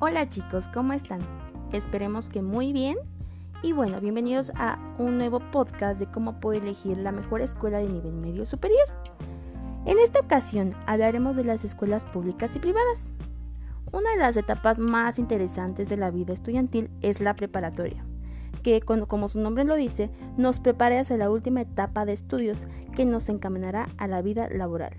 Hola chicos, ¿cómo están? Esperemos que muy bien. Y bueno, bienvenidos a un nuevo podcast de cómo puedo elegir la mejor escuela de nivel medio superior. En esta ocasión hablaremos de las escuelas públicas y privadas. Una de las etapas más interesantes de la vida estudiantil es la preparatoria, que como su nombre lo dice, nos prepara hacia la última etapa de estudios que nos encaminará a la vida laboral.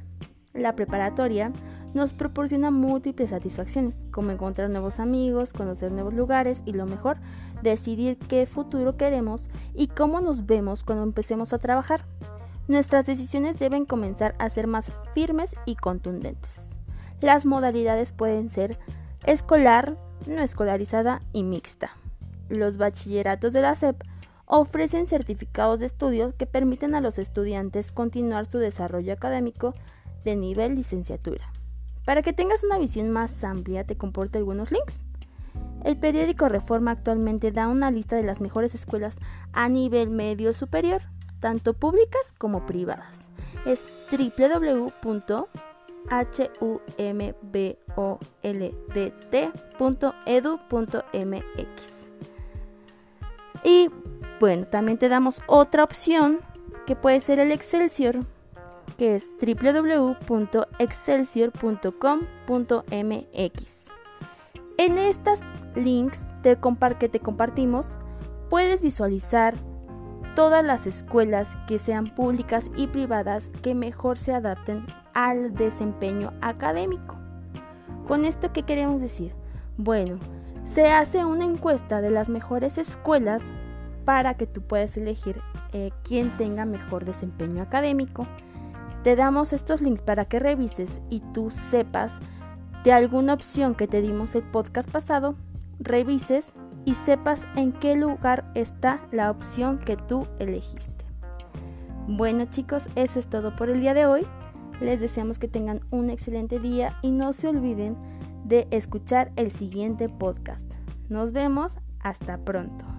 La preparatoria nos proporciona múltiples satisfacciones, como encontrar nuevos amigos, conocer nuevos lugares y lo mejor, decidir qué futuro queremos y cómo nos vemos cuando empecemos a trabajar. Nuestras decisiones deben comenzar a ser más firmes y contundentes. Las modalidades pueden ser escolar, no escolarizada y mixta. Los bachilleratos de la SEP ofrecen certificados de estudio que permiten a los estudiantes continuar su desarrollo académico de nivel licenciatura. Para que tengas una visión más amplia, te comporto algunos links. El periódico Reforma actualmente da una lista de las mejores escuelas a nivel medio superior, tanto públicas como privadas. Es www.humboldt.edu.mx. Y bueno, también te damos otra opción que puede ser el Excelsior, que es www.excelsior.com.mx. En estas links que te compartimos, puedes visualizar todas las escuelas que sean públicas y privadas que mejor se adapten al desempeño académico. ¿Con esto qué queremos decir? Bueno, se hace una encuesta de las mejores escuelas para que tú puedas elegir eh, quién tenga mejor desempeño académico te damos estos links para que revises y tú sepas de alguna opción que te dimos el podcast pasado, revises y sepas en qué lugar está la opción que tú elegiste. Bueno chicos, eso es todo por el día de hoy. Les deseamos que tengan un excelente día y no se olviden de escuchar el siguiente podcast. Nos vemos, hasta pronto.